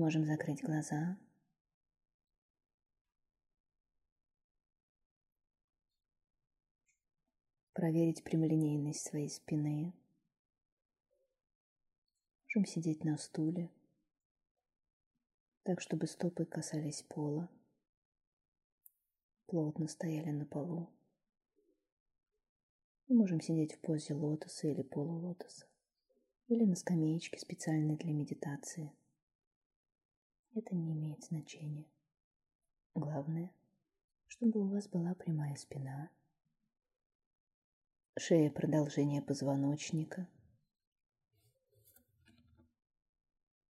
можем закрыть глаза. Проверить прямолинейность своей спины. Можем сидеть на стуле, так, чтобы стопы касались пола, плотно стояли на полу. Мы можем сидеть в позе лотоса или полулотоса, или на скамеечке, специальной для медитации. Это не имеет значения. Главное, чтобы у вас была прямая спина, шея продолжение позвоночника,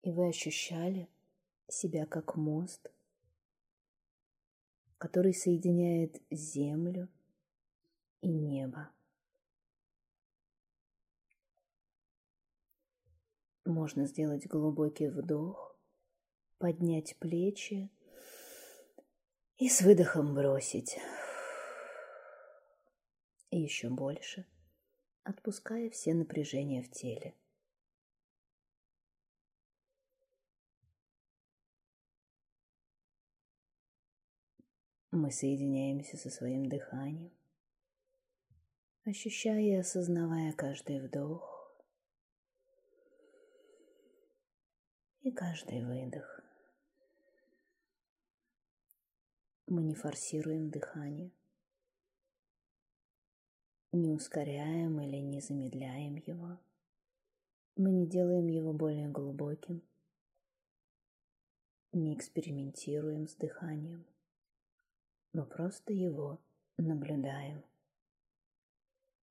и вы ощущали себя как мост, который соединяет землю и небо. Можно сделать глубокий вдох, поднять плечи и с выдохом бросить. И еще больше, отпуская все напряжения в теле. Мы соединяемся со своим дыханием, ощущая и осознавая каждый вдох и каждый выдох. Мы не форсируем дыхание, не ускоряем или не замедляем его. Мы не делаем его более глубоким, не экспериментируем с дыханием. Мы просто его наблюдаем.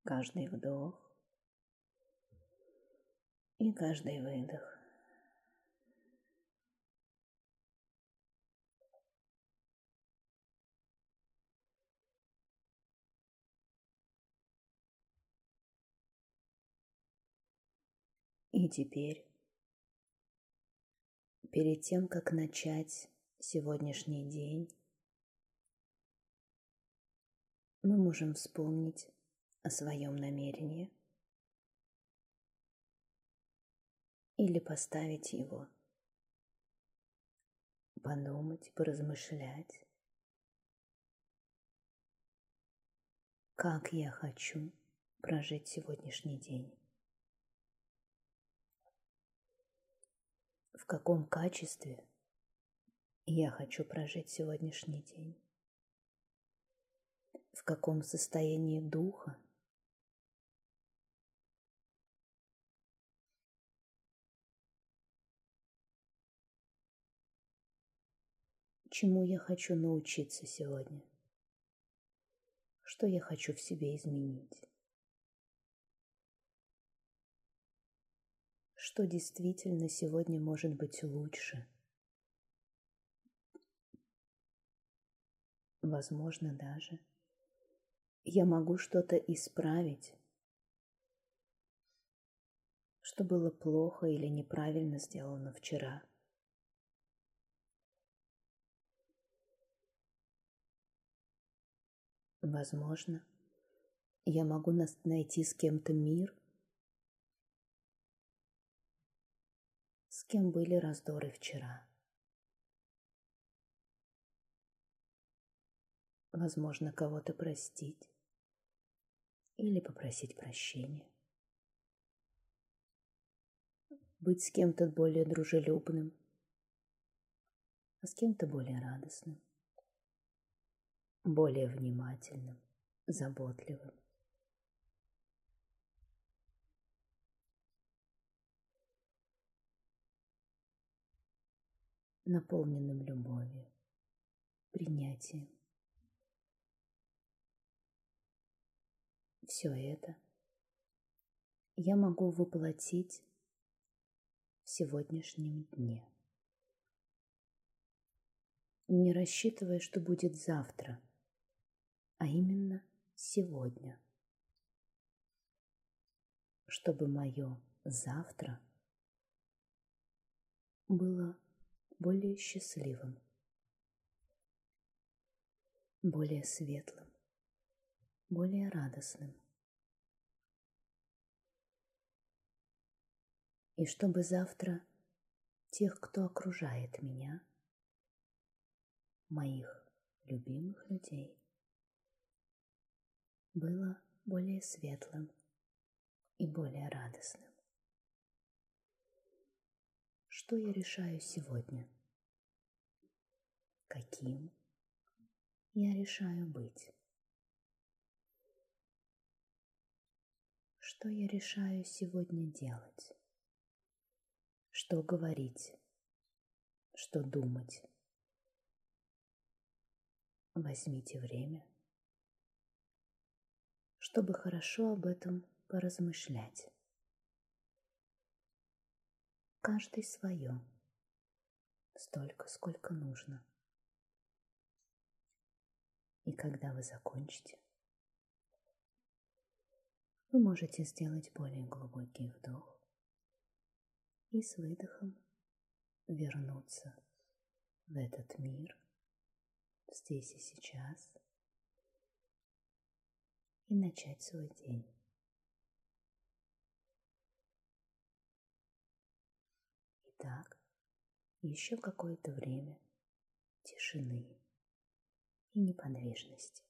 Каждый вдох и каждый выдох. И теперь, перед тем, как начать сегодняшний день, мы можем вспомнить о своем намерении или поставить его, подумать, поразмышлять, как я хочу прожить сегодняшний день. В каком качестве я хочу прожить сегодняшний день, в каком состоянии духа? Чему я хочу научиться сегодня, что я хочу в себе изменить. Что действительно сегодня может быть лучше. Возможно, даже я могу что-то исправить, что было плохо или неправильно сделано вчера. Возможно, я могу найти с кем-то мир кем были раздоры вчера. Возможно, кого-то простить или попросить прощения. Быть с кем-то более дружелюбным, а с кем-то более радостным, более внимательным, заботливым. Наполненным любовью, принятием. Все это я могу воплотить в сегодняшнем дне, не рассчитывая, что будет завтра, а именно сегодня, чтобы мое завтра было более счастливым, более светлым, более радостным. И чтобы завтра тех, кто окружает меня, моих любимых людей, было более светлым и более радостным. Что я решаю сегодня? Каким я решаю быть? Что я решаю сегодня делать? Что говорить? Что думать? Возьмите время, чтобы хорошо об этом поразмышлять. Каждый свое, столько, сколько нужно. И когда вы закончите, вы можете сделать более глубокий вдох и с выдохом вернуться в этот мир здесь и сейчас и начать свой день. Итак, еще какое-то время тишины и неподвижности.